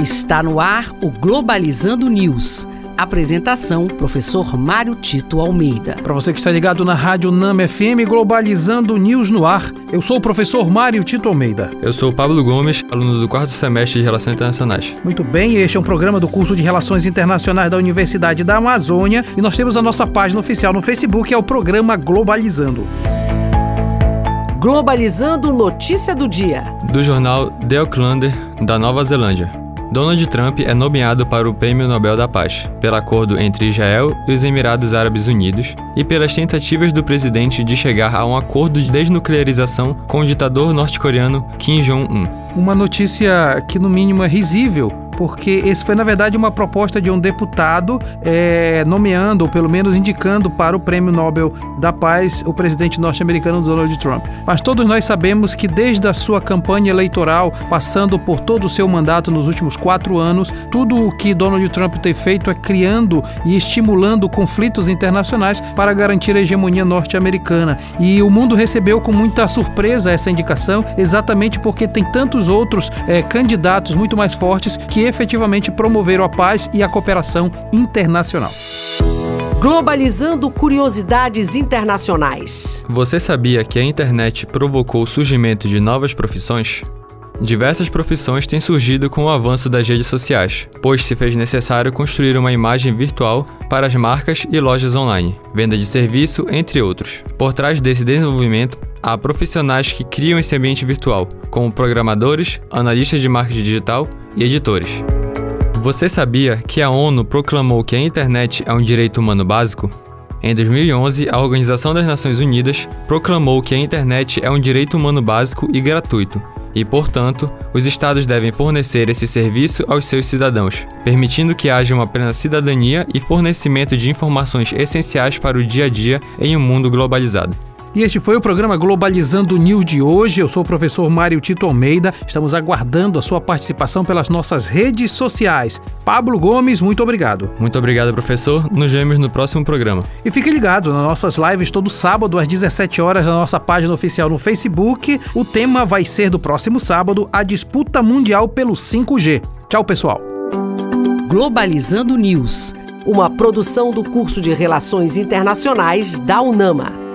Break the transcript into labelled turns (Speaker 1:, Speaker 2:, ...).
Speaker 1: Está no ar o Globalizando News. Apresentação: Professor Mário Tito Almeida.
Speaker 2: Para você que está ligado na Rádio NAM FM Globalizando News no ar, eu sou o professor Mário Tito Almeida.
Speaker 3: Eu sou o Pablo Gomes, aluno do quarto semestre de Relações Internacionais.
Speaker 2: Muito bem, este é um programa do curso de Relações Internacionais da Universidade da Amazônia e nós temos a nossa página oficial no Facebook, é o programa Globalizando.
Speaker 1: Globalizando Notícia do Dia.
Speaker 3: Do jornal The Aucklander, da Nova Zelândia. Donald Trump é nomeado para o Prêmio Nobel da Paz, pelo acordo entre Israel e os Emirados Árabes Unidos e pelas tentativas do presidente de chegar a um acordo de desnuclearização com o ditador norte-coreano Kim Jong-un.
Speaker 2: Uma notícia que, no mínimo, é risível porque esse foi, na verdade, uma proposta de um deputado é, nomeando, ou pelo menos indicando para o Prêmio Nobel da Paz o presidente norte-americano Donald Trump. Mas todos nós sabemos que desde a sua campanha eleitoral, passando por todo o seu mandato nos últimos quatro anos, tudo o que Donald Trump tem feito é criando e estimulando conflitos internacionais para garantir a hegemonia norte-americana. E o mundo recebeu com muita surpresa essa indicação, exatamente porque tem tantos outros é, candidatos muito mais fortes que efetivamente promoveram a paz e a cooperação internacional.
Speaker 1: Globalizando curiosidades internacionais.
Speaker 3: Você sabia que a internet provocou o surgimento de novas profissões? Diversas profissões têm surgido com o avanço das redes sociais, pois se fez necessário construir uma imagem virtual para as marcas e lojas online, venda de serviço, entre outros. Por trás desse desenvolvimento, há profissionais que criam esse ambiente virtual, como programadores, analistas de marketing digital e editores. Você sabia que a ONU proclamou que a internet é um direito humano básico? Em 2011, a Organização das Nações Unidas proclamou que a internet é um direito humano básico e gratuito, e, portanto, os estados devem fornecer esse serviço aos seus cidadãos, permitindo que haja uma plena cidadania e fornecimento de informações essenciais para o dia a dia em um mundo globalizado.
Speaker 2: E este foi o programa Globalizando News de hoje. Eu sou o professor Mário Tito Almeida. Estamos aguardando a sua participação pelas nossas redes sociais. Pablo Gomes, muito obrigado.
Speaker 3: Muito obrigado, professor. Nos vemos no próximo programa.
Speaker 2: E fique ligado nas nossas lives todo sábado às 17 horas na nossa página oficial no Facebook. O tema vai ser do próximo sábado a disputa mundial pelo 5G. Tchau, pessoal.
Speaker 1: Globalizando News, uma produção do curso de Relações Internacionais da UNAMA.